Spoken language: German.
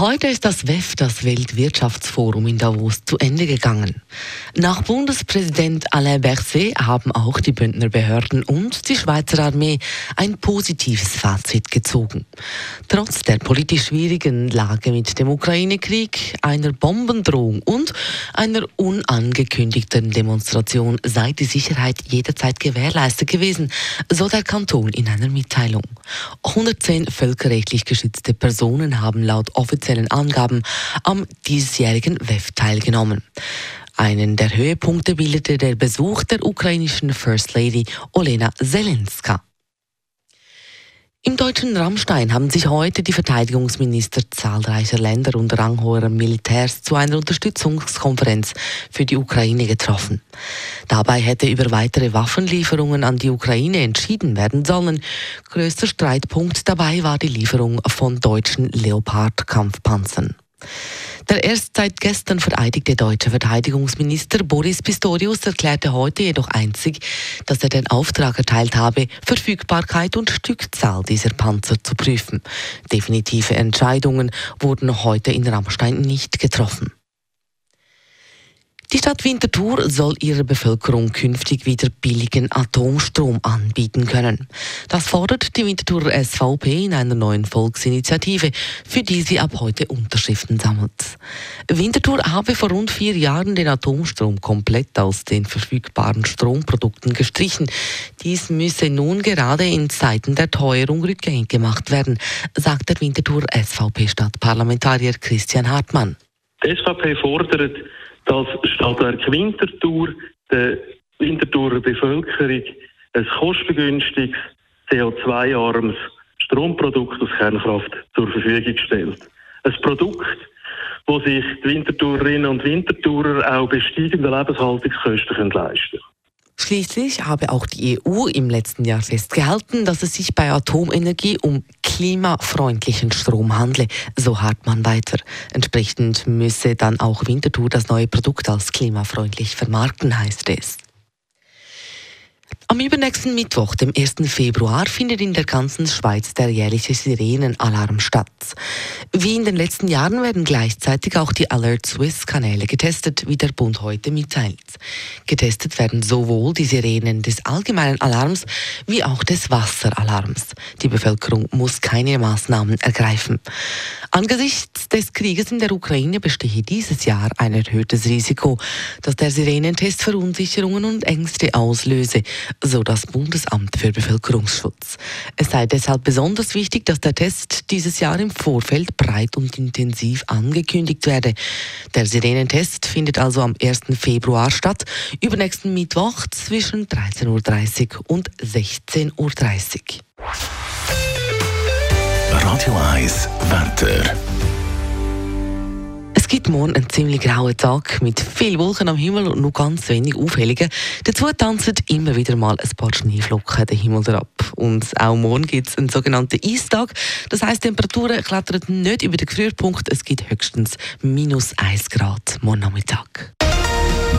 Heute ist das WEF, das Weltwirtschaftsforum in Davos, zu Ende gegangen. Nach Bundespräsident Alain Berset haben auch die Bündner Behörden und die Schweizer Armee ein positives Fazit gezogen. Trotz der politisch schwierigen Lage mit dem Ukraine-Krieg, einer Bombendrohung und einer unangekündigten Demonstration sei die Sicherheit jederzeit gewährleistet gewesen, so der Kanton in einer Mitteilung. 110 völkerrechtlich geschützte Personen haben laut offiziellen Angaben am diesjährigen WEF teilgenommen. Einen der Höhepunkte bildete der Besuch der ukrainischen First Lady Olena Zelenska. Im deutschen Rammstein haben sich heute die Verteidigungsminister zahlreicher Länder und ranghoher Militärs zu einer Unterstützungskonferenz für die Ukraine getroffen. Dabei hätte über weitere Waffenlieferungen an die Ukraine entschieden werden sollen. Größter Streitpunkt dabei war die Lieferung von deutschen Leopard-Kampfpanzern. Der erst seit gestern vereidigte deutsche Verteidigungsminister Boris Pistorius erklärte heute jedoch einzig, dass er den Auftrag erteilt habe, Verfügbarkeit und Stückzahl dieser Panzer zu prüfen. Definitive Entscheidungen wurden heute in Rammstein nicht getroffen. Die Stadt Winterthur soll ihrer Bevölkerung künftig wieder billigen Atomstrom anbieten können. Das fordert die Winterthurer SVP in einer neuen Volksinitiative, für die sie ab heute Unterschriften sammelt. Winterthur habe vor rund vier Jahren den Atomstrom komplett aus den verfügbaren Stromprodukten gestrichen. Dies müsse nun gerade in Zeiten der Teuerung rückgängig gemacht werden, sagt der Winterthur SVP-Stadtparlamentarier Christian Hartmann. Die SVP fordert dass Stadtwerk Winterthur der Winterthurer Bevölkerung ein kostengünstiges, CO2-armes Stromprodukt aus Kernkraft zur Verfügung stellt. Ein Produkt, wo sich die Winterthurerinnen und Winterthurer auch besteigende Lebenshaltungskosten leisten können. Schließlich habe auch die EU im letzten Jahr festgehalten, dass es sich bei Atomenergie um klimafreundlichen Strom handle, so Hartmann weiter. Entsprechend müsse dann auch Winterthur das neue Produkt als klimafreundlich vermarkten, heißt es. Am übernächsten Mittwoch, dem 1. Februar, findet in der ganzen Schweiz der jährliche Sirenenalarm statt. Wie in den letzten Jahren werden gleichzeitig auch die Alert Swiss Kanäle getestet, wie der Bund heute mitteilt. Getestet werden sowohl die Sirenen des allgemeinen Alarms wie auch des Wasseralarms. Die Bevölkerung muss keine Maßnahmen ergreifen. Angesichts des Krieges in der Ukraine bestehe dieses Jahr ein erhöhtes Risiko, dass der Sirenentest Verunsicherungen und Ängste auslöse, so das Bundesamt für Bevölkerungsschutz. Es sei deshalb besonders wichtig, dass der Test dieses Jahr im Vorfeld breit und intensiv angekündigt werde. Der Sirenentest findet also am 1. Februar statt, übernächsten Mittwoch zwischen 13.30 Uhr und 16.30 Uhr. Radio 1 Wetter. Es gibt morgen einen ziemlich grauen Tag mit viel Wolken am Himmel und nur ganz wenig Aufhellungen. Dazu tanzen immer wieder mal ein paar Schneeflocken den Himmel herab. Und auch morgen gibt es einen sogenannten Eistag. Das heisst, Temperaturen klettern nicht über den Gefrierpunkt. Es gibt höchstens minus 1 Grad morgen Nachmittag.